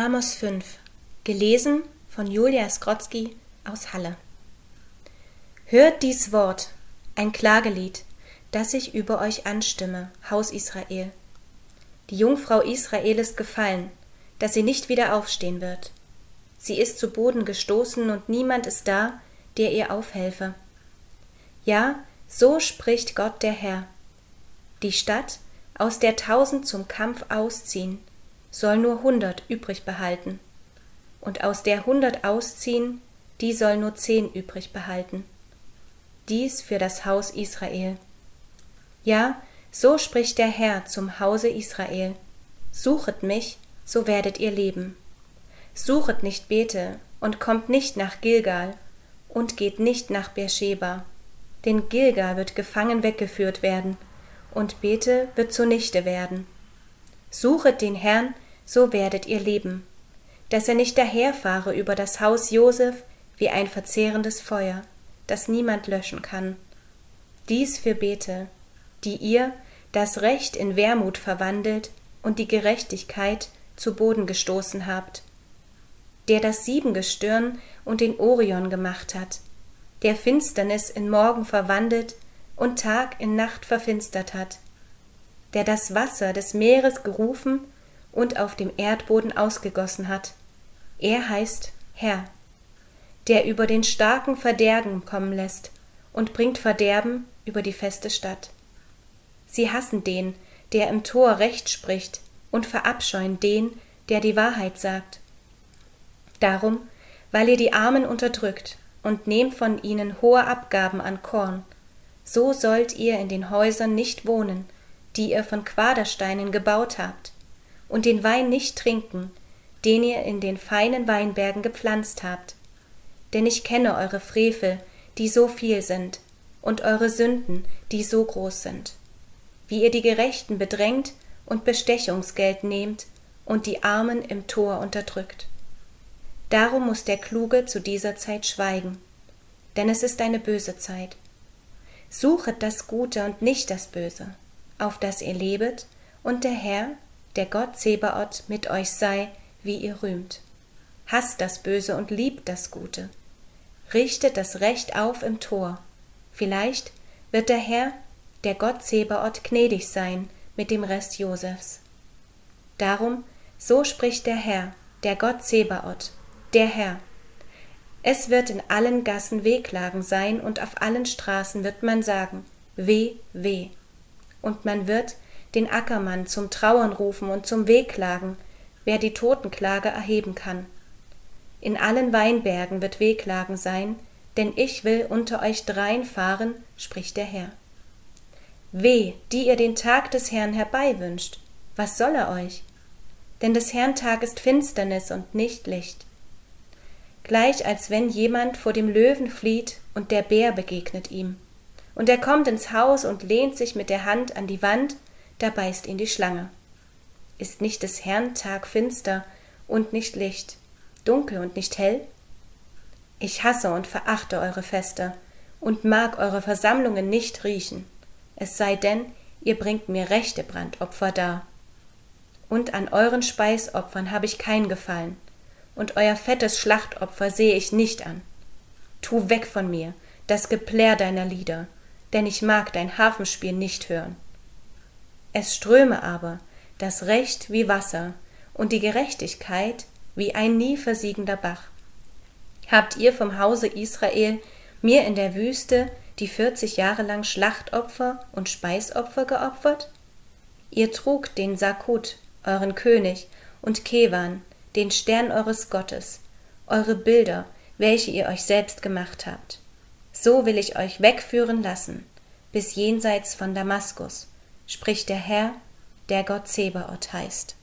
Amos 5, gelesen von Julia Skrotzki aus Halle. Hört dies Wort, ein Klagelied, das ich über euch anstimme, Haus Israel. Die Jungfrau Israel ist gefallen, dass sie nicht wieder aufstehen wird. Sie ist zu Boden gestoßen und niemand ist da, der ihr aufhelfe. Ja, so spricht Gott der Herr. Die Stadt, aus der tausend zum Kampf ausziehen, soll nur hundert übrig behalten, und aus der hundert ausziehen, die soll nur zehn übrig behalten. Dies für das Haus Israel. Ja, so spricht der Herr zum Hause Israel. Suchet mich, so werdet ihr leben. Suchet nicht Bete und kommt nicht nach Gilgal und geht nicht nach Beersheba, denn Gilgal wird gefangen weggeführt werden und Bete wird zunichte werden. Suchet den Herrn, so werdet ihr leben, dass er nicht daherfahre über das Haus Josef wie ein verzehrendes Feuer, das niemand löschen kann. Dies für Bete, die ihr das Recht in Wermut verwandelt und die Gerechtigkeit zu Boden gestoßen habt, der das Siebengestirn und den Orion gemacht hat, der Finsternis in Morgen verwandelt und Tag in Nacht verfinstert hat, der das Wasser des Meeres gerufen und auf dem Erdboden ausgegossen hat. Er heißt Herr, der über den starken Verderben kommen lässt und bringt Verderben über die feste Stadt. Sie hassen den, der im Tor Recht spricht, und verabscheuen den, der die Wahrheit sagt. Darum, weil ihr die Armen unterdrückt und nehmt von ihnen hohe Abgaben an Korn, so sollt ihr in den Häusern nicht wohnen, die ihr von Quadersteinen gebaut habt, und den Wein nicht trinken, den ihr in den feinen Weinbergen gepflanzt habt. Denn ich kenne eure Frevel, die so viel sind, und eure Sünden, die so groß sind. Wie ihr die Gerechten bedrängt und Bestechungsgeld nehmt und die Armen im Tor unterdrückt. Darum muss der Kluge zu dieser Zeit schweigen, denn es ist eine böse Zeit. Suchet das Gute und nicht das Böse, auf das ihr lebet, und der Herr, der Gott Zebaoth, mit euch sei, wie ihr rühmt. Hasst das Böse und liebt das Gute. Richtet das Recht auf im Tor. Vielleicht wird der Herr, der Gott Zebaoth, gnädig sein mit dem Rest Josefs. Darum, so spricht der Herr, der Gott Zebaoth, der Herr, es wird in allen Gassen Wehklagen sein und auf allen Straßen wird man sagen, weh, weh. Und man wird den Ackermann zum Trauern rufen und zum Wehklagen, wer die Totenklage erheben kann. In allen Weinbergen wird Wehklagen sein, denn ich will unter euch drein fahren, spricht der Herr. Weh, die ihr den Tag des Herrn herbeiwünscht, was soll er euch? Denn des Herrn Tag ist Finsternis und nicht Licht gleich als wenn jemand vor dem Löwen flieht und der Bär begegnet ihm. Und er kommt ins Haus und lehnt sich mit der Hand an die Wand, da beißt ihn die Schlange. Ist nicht des Herrn Tag finster und nicht Licht, dunkel und nicht hell? Ich hasse und verachte eure Feste und mag eure Versammlungen nicht riechen, es sei denn, ihr bringt mir rechte Brandopfer dar. Und an euren Speisopfern habe ich kein Gefallen, und euer fettes Schlachtopfer sehe ich nicht an. Tu weg von mir das Geplär deiner Lieder, denn ich mag dein Harfenspiel nicht hören. Es ströme aber das Recht wie Wasser und die Gerechtigkeit wie ein nie versiegender Bach. Habt ihr vom Hause Israel mir in der Wüste die vierzig Jahre lang Schlachtopfer und Speisopfer geopfert? Ihr trug den Sakut, euren König, und Kewan, den Stern eures Gottes, eure Bilder, welche ihr euch selbst gemacht habt. So will ich euch wegführen lassen, bis jenseits von Damaskus, spricht der Herr, der Gott Zebaoth heißt.